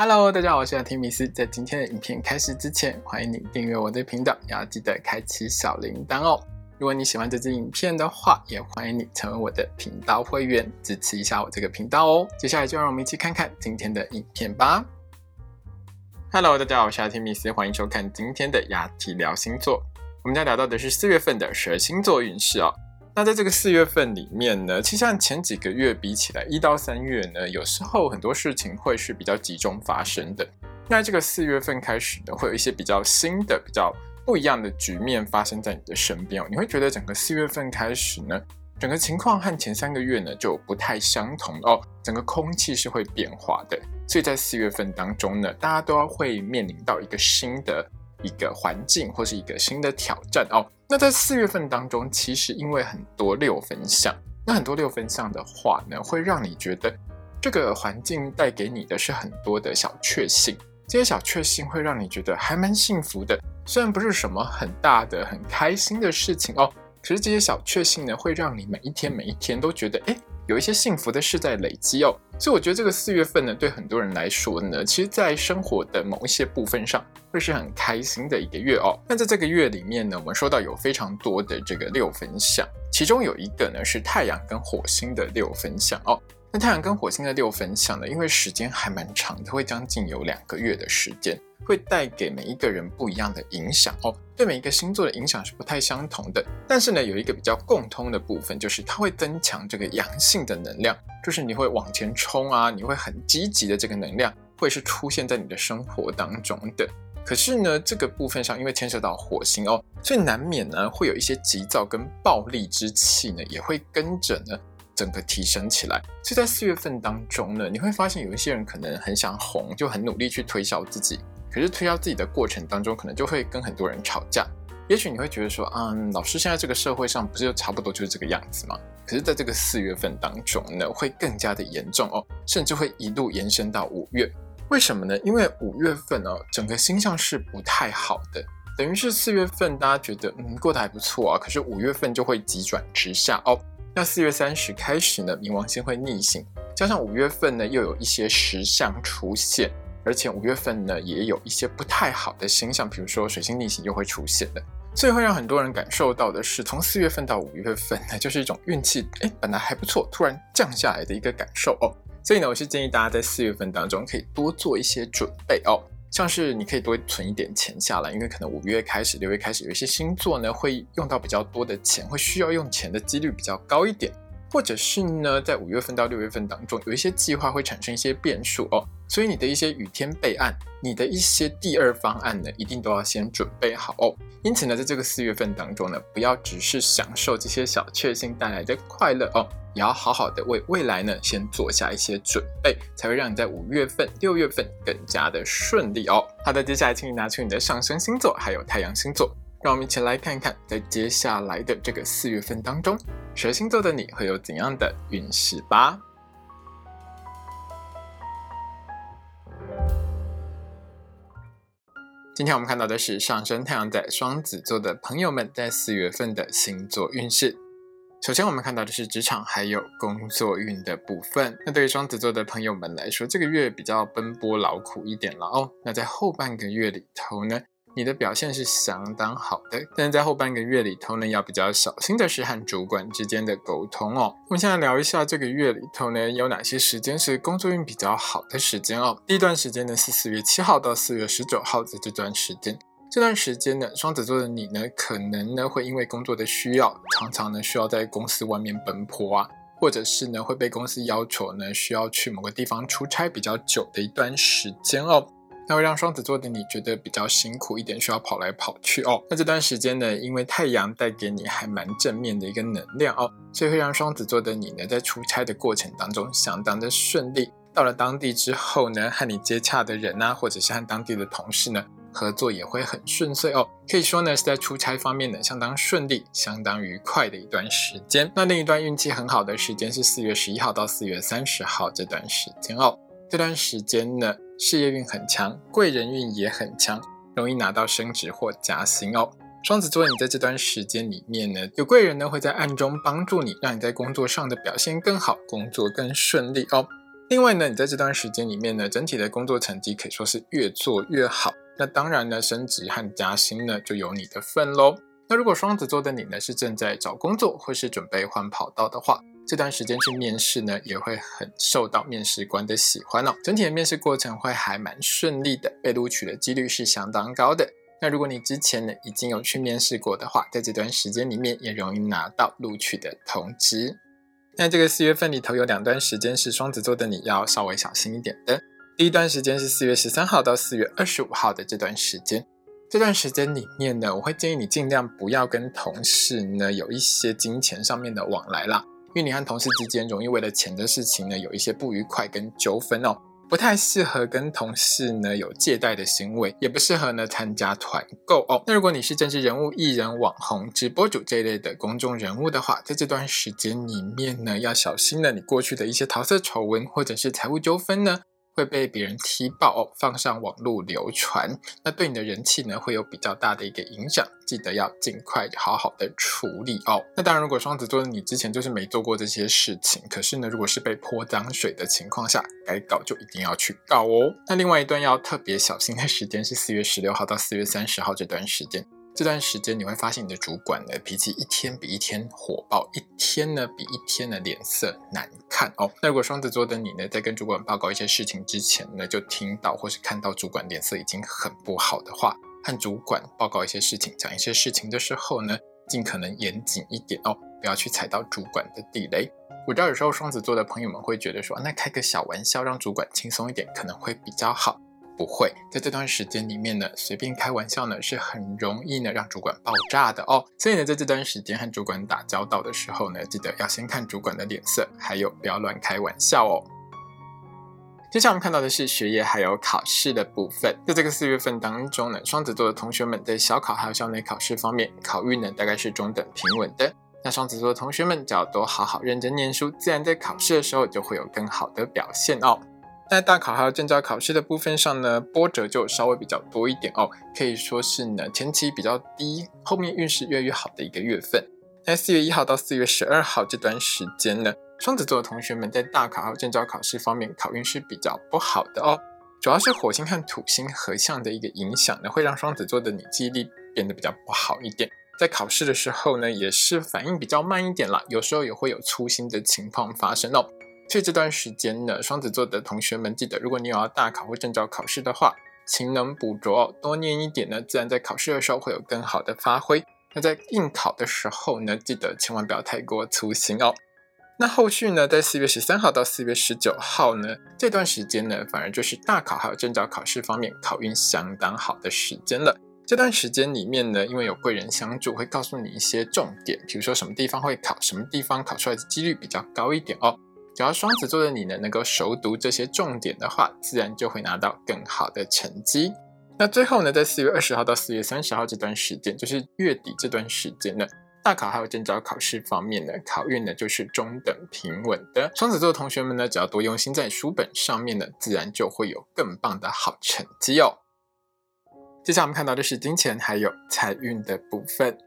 Hello，大家好，我是阿提米斯。在今天的影片开始之前，欢迎你订阅我的频道，也要记得开启小铃铛哦。如果你喜欢这支影片的话，也欢迎你成为我的频道会员，支持一下我这个频道哦。接下来就让我们一起看看今天的影片吧。Hello，大家好，我是阿提米斯，欢迎收看今天的雅提聊星座。我们将聊到的是四月份的十二星座运势哦。那在这个四月份里面呢，其实像前几个月比起来，一到三月呢，有时候很多事情会是比较集中发生的。那这个四月份开始呢，会有一些比较新的、比较不一样的局面发生在你的身边哦。你会觉得整个四月份开始呢，整个情况和前三个月呢就不太相同哦，整个空气是会变化的。所以在四月份当中呢，大家都要会面临到一个新的。一个环境或是一个新的挑战哦。那在四月份当中，其实因为很多六分相，那很多六分相的话呢，会让你觉得这个环境带给你的是很多的小确幸。这些小确幸会让你觉得还蛮幸福的，虽然不是什么很大的、很开心的事情哦，可是这些小确幸呢，会让你每一天每一天都觉得哎。有一些幸福的事在累积哦，所以我觉得这个四月份呢，对很多人来说呢，其实，在生活的某一些部分上，会是很开心的一个月哦。那在这个月里面呢，我们说到有非常多的这个六分相，其中有一个呢是太阳跟火星的六分相哦。那太阳跟火星的六分相呢，因为时间还蛮长的，会将近有两个月的时间。会带给每一个人不一样的影响哦，对每一个星座的影响是不太相同的。但是呢，有一个比较共通的部分，就是它会增强这个阳性的能量，就是你会往前冲啊，你会很积极的这个能量，会是出现在你的生活当中的。可是呢，这个部分上因为牵涉到火星哦，所以难免呢会有一些急躁跟暴力之气呢，也会跟着呢整个提升起来。所以在四月份当中呢，你会发现有一些人可能很想红，就很努力去推销自己。可是推销自己的过程当中，可能就会跟很多人吵架。也许你会觉得说，嗯，老师现在这个社会上不是就差不多就是这个样子吗？可是在这个四月份当中呢，会更加的严重哦，甚至会一路延伸到五月。为什么呢？因为五月份哦，整个星象是不太好的，等于是四月份大家觉得嗯过得还不错啊，可是五月份就会急转直下哦。那四月三十开始呢，冥王星会逆行，加上五月份呢又有一些石象出现。而且五月份呢，也有一些不太好的星象，比如说水星逆行又会出现的，所以会让很多人感受到的是，从四月份到五月份呢，就是一种运气哎本来还不错，突然降下来的一个感受哦。所以呢，我是建议大家在四月份当中可以多做一些准备哦，像是你可以多存一点钱下来，因为可能五月开始、六月开始有一些星座呢会用到比较多的钱，会需要用钱的几率比较高一点。或者是呢，在五月份到六月份当中，有一些计划会产生一些变数哦，所以你的一些雨天备案，你的一些第二方案呢，一定都要先准备好哦。因此呢，在这个四月份当中呢，不要只是享受这些小确幸带来的快乐哦，也要好好的为未来呢，先做下一些准备，才会让你在五月份、六月份更加的顺利哦。好的，接下来请你拿出你的上升星座，还有太阳星座。让我们一起来看一看，在接下来的这个四月份当中，蛇星座的你会有怎样的运势吧？今天我们看到的是上升太阳在双子座的朋友们在四月份的星座运势。首先，我们看到的是职场还有工作运的部分。那对于双子座的朋友们来说，这个月比较奔波劳苦一点了哦。那在后半个月里头呢？你的表现是相当好的，但是在后半个月里头呢，要比较小心的是和主管之间的沟通哦。我们现在聊一下这个月里头呢，有哪些时间是工作运比较好的时间哦。第一段时间呢是四月七号到四月十九号的这段时间，这段时间呢，双子座的你呢，可能呢会因为工作的需要，常常呢需要在公司外面奔波啊，或者是呢会被公司要求呢需要去某个地方出差比较久的一段时间哦。那会让双子座的你觉得比较辛苦一点，需要跑来跑去哦。那这段时间呢，因为太阳带给你还蛮正面的一个能量哦，所以会让双子座的你呢，在出差的过程当中相当的顺利。到了当地之后呢，和你接洽的人啊，或者是和当地的同事呢，合作也会很顺遂哦。可以说呢，是在出差方面呢，相当顺利、相当愉快的一段时间。那另一段运气很好的时间是四月十一号到四月三十号这段时间哦。这段时间呢。事业运很强，贵人运也很强，容易拿到升职或加薪哦。双子座，你在这段时间里面呢，有贵人呢会在暗中帮助你，让你在工作上的表现更好，工作更顺利哦。另外呢，你在这段时间里面呢，整体的工作成绩可以说是越做越好。那当然呢，升职和加薪呢就有你的份喽。那如果双子座的你呢是正在找工作或是准备换跑道的话，这段时间去面试呢也会很受到面试官的喜欢哦。整体的面试过程会还蛮顺利的，被录取的几率是相当高的。那如果你之前呢已经有去面试过的话，在这段时间里面也容易拿到录取的通知。那这个四月份里头有两段时间是双子座的你要稍微小心一点的。第一段时间是四月十三号到四月二十五号的这段时间，这段时间里面呢，我会建议你尽量不要跟同事呢有一些金钱上面的往来啦，因为你和同事之间容易为了钱的事情呢有一些不愉快跟纠纷哦。不太适合跟同事呢有借贷的行为，也不适合呢参加团购哦。那如果你是政治人物、艺人、网红、直播主这一类的公众人物的话，在这段时间里面呢，要小心了你过去的一些桃色丑闻或者是财务纠纷呢。会被别人踢爆哦，放上网络流传，那对你的人气呢会有比较大的一个影响，记得要尽快好好的处理哦。那当然，如果双子座你之前就是没做过这些事情，可是呢，如果是被泼脏水的情况下，该告就一定要去告哦。那另外一段要特别小心的时间是四月十六号到四月三十号这段时间。这段时间你会发现你的主管呢脾气一天比一天火爆，一天呢比一天的脸色难看哦。那如果双子座的你呢，在跟主管报告一些事情之前呢，就听到或是看到主管脸色已经很不好的话，和主管报告一些事情、讲一些事情的时候呢，尽可能严谨一点哦，不要去踩到主管的地雷。我知道有时候双子座的朋友们会觉得说，那开个小玩笑让主管轻松一点可能会比较好。不会在这段时间里面呢，随便开玩笑呢，是很容易呢让主管爆炸的哦。所以呢，在这段时间和主管打交道的时候呢，记得要先看主管的脸色，还有不要乱开玩笑哦。接下来我们看到的是学业还有考试的部分。在这个四月份当中呢，双子座的同学们在小考还有校内考试方面，考运呢大概是中等平稳的。那双子座的同学们只要多好好认真念书，自然在考试的时候就会有更好的表现哦。在大考还有证照考试的部分上呢，波折就稍微比较多一点哦，可以说是呢前期比较低，后面运势越来越好的一个月份。在四月一号到四月十二号这段时间呢，双子座的同学们在大考还有证照考试方面考运是比较不好的哦，主要是火星和土星合相的一个影响呢，会让双子座的你记忆力变得比较不好一点，在考试的时候呢，也是反应比较慢一点啦，有时候也会有粗心的情况发生哦。所以这段时间呢，双子座的同学们记得，如果你有要大考或证照考试的话，勤能补拙，多念一点呢，自然在考试的时候会有更好的发挥。那在应考的时候呢，记得千万不要太过粗心哦。那后续呢，在四月十三号到四月十九号呢，这段时间呢，反而就是大考还有证照考试方面考运相当好的时间了。这段时间里面呢，因为有贵人相助，会告诉你一些重点，比如说什么地方会考，什么地方考出来的几率比较高一点哦。只要双子座的你呢，能够熟读这些重点的话，自然就会拿到更好的成绩。那最后呢，在四月二十号到四月三十号这段时间，就是月底这段时间呢，大考还有证照考试方面呢，考运呢就是中等平稳的。双子座的同学们呢，只要多用心在书本上面呢，自然就会有更棒的好成绩哦。接下来我们看到的是金钱还有财运的部分。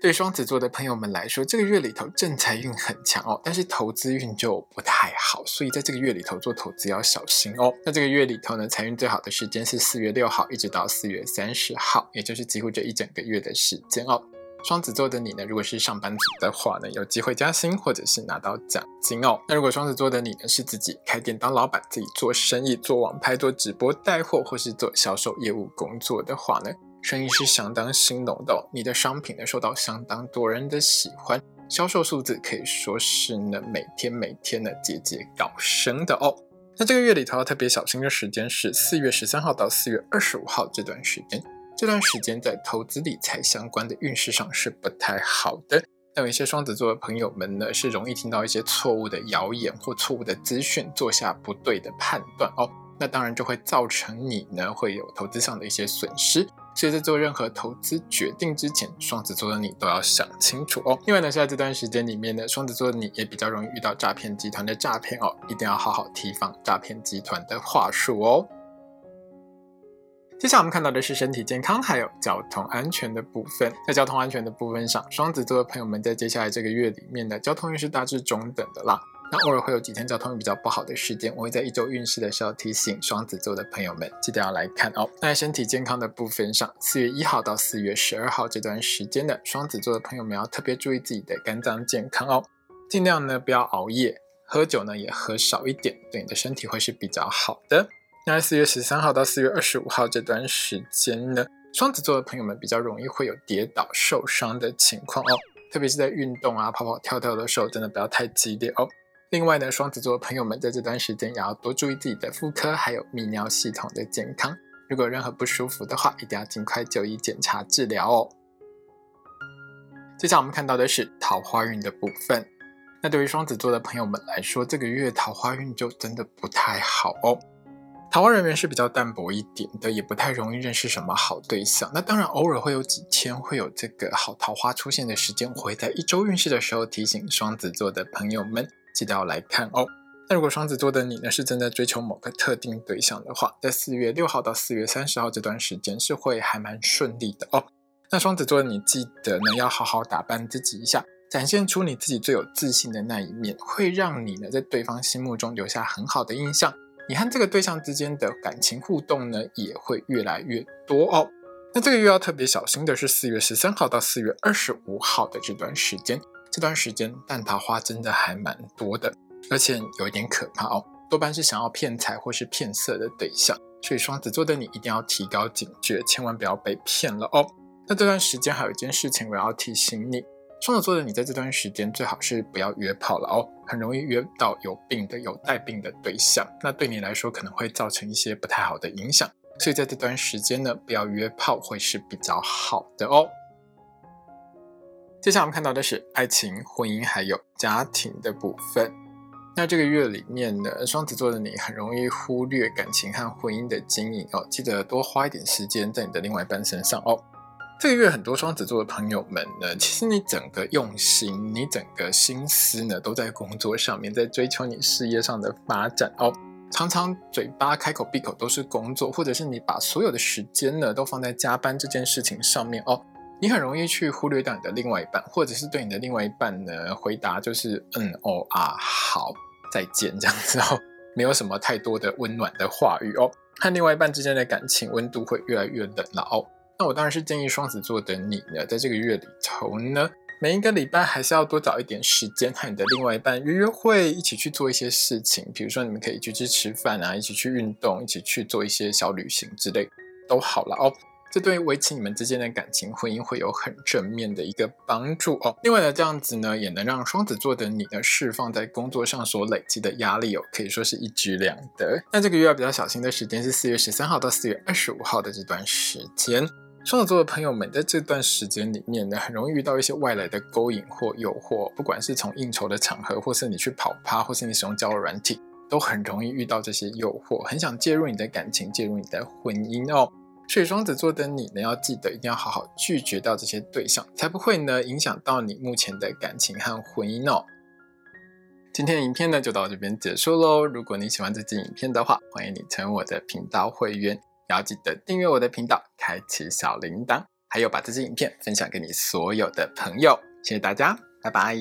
对双子座的朋友们来说，这个月里头正财运很强哦，但是投资运就不太好，所以在这个月里头做投资要小心哦。那这个月里头呢，财运最好的时间是四月六号一直到四月三十号，也就是几乎这一整个月的时间哦。双子座的你呢，如果是上班族的话呢，有机会加薪或者是拿到奖金哦。那如果双子座的你呢，是自己开店当老板，自己做生意、做网拍、做直播带货，或是做销售业务工作的话呢？生意是相当兴隆的，你的商品呢受到相当多人的喜欢，销售数字可以说是呢每天每天的节节高升的哦。那这个月里头要特别小心的时间是四月十三号到四月二十五号这段时间，这段时间在投资理财相关的运势上是不太好的。那有一些双子座的朋友们呢，是容易听到一些错误的谣言或错误的资讯，做下不对的判断哦。那当然就会造成你呢会有投资上的一些损失。所以在做任何投资决定之前，双子座的你都要想清楚哦。另外呢，在这段时间里面呢，双子座的你也比较容易遇到诈骗集团的诈骗哦，一定要好好提防诈骗集团的话术哦。接下来我们看到的是身体健康还有交通安全的部分。在交通安全的部分上，双子座的朋友们在接下来这个月里面的交通运是大致中等的啦。那偶尔会有几天交通比较不好的时间，我会在一周运势的时候提醒双子座的朋友们，记得要来看哦。在身体健康的部分上，四月一号到四月十二号这段时间的双子座的朋友们要特别注意自己的肝脏健康哦，尽量呢不要熬夜，喝酒呢也喝少一点，对你的身体会是比较好的。那在四月十三号到四月二十五号这段时间呢，双子座的朋友们比较容易会有跌倒受伤的情况哦，特别是在运动啊跑跑跳跳的时候，真的不要太激烈哦。另外呢，双子座的朋友们在这段时间也要多注意自己的妇科还有泌尿系统的健康。如果任何不舒服的话，一定要尽快就医检查治疗哦。接下来我们看到的是桃花运的部分。那对于双子座的朋友们来说，这个月桃花运就真的不太好哦。桃花人缘是比较淡薄一点的，也不太容易认识什么好对象。那当然，偶尔会有几天会有这个好桃花出现的时间，我会在一周运势的时候提醒双子座的朋友们。记得要来看哦。那如果双子座的你呢，是正在追求某个特定对象的话，在四月六号到四月三十号这段时间是会还蛮顺利的哦。那双子座你记得呢，要好好打扮自己一下，展现出你自己最有自信的那一面，会让你呢在对方心目中留下很好的印象。你和这个对象之间的感情互动呢，也会越来越多哦。那这个月要特别小心的是四月十三号到四月二十五号的这段时间。这段时间蛋桃花真的还蛮多的，而且有一点可怕哦，多半是想要骗财或是骗色的对象，所以双子座的你一定要提高警觉，千万不要被骗了哦。那这段时间还有一件事情我要提醒你，双子座的你在这段时间最好是不要约炮了哦，很容易约到有病的、有带病的对象，那对你来说可能会造成一些不太好的影响，所以在这段时间呢，不要约炮会是比较好的哦。接下来我们看到的是爱情、婚姻还有家庭的部分。那这个月里面呢，双子座的你很容易忽略感情和婚姻的经营哦，记得多花一点时间在你的另外一半身上哦。这个月很多双子座的朋友们呢，其实你整个用心，你整个心思呢，都在工作上面，在追求你事业上的发展哦。常常嘴巴开口闭口都是工作，或者是你把所有的时间呢，都放在加班这件事情上面哦。你很容易去忽略掉你的另外一半，或者是对你的另外一半呢回答就是嗯哦啊好再见这样子哦，没有什么太多的温暖的话语哦，和另外一半之间的感情温度会越来越冷了哦。那我当然是建议双子座的你呢，在这个月里头呢，每一个礼拜还是要多找一点时间和你的另外一半约约会，一起去做一些事情，比如说你们可以一起去吃饭啊，一起去运动，一起去做一些小旅行之类都好了哦。这对维持你们之间的感情、婚姻会有很正面的一个帮助哦。另外呢，这样子呢，也能让双子座的你呢，释放在工作上所累积的压力哦，可以说是一举两得。那这个月要比较小心的时间是四月十三号到四月二十五号的这段时间。双子座的朋友们在这段时间里面呢，很容易遇到一些外来的勾引或诱惑，不管是从应酬的场合，或是你去跑趴，或是你使用交友软体，都很容易遇到这些诱惑，很想介入你的感情，介入你的婚姻哦。所以双子座的你呢，要记得一定要好好拒绝掉这些对象，才不会呢影响到你目前的感情和婚姻哦。今天的影片呢就到这边结束喽。如果你喜欢这支影片的话，欢迎你成为我的频道会员，也要记得订阅我的频道，开启小铃铛，还有把这支影片分享给你所有的朋友。谢谢大家，拜拜。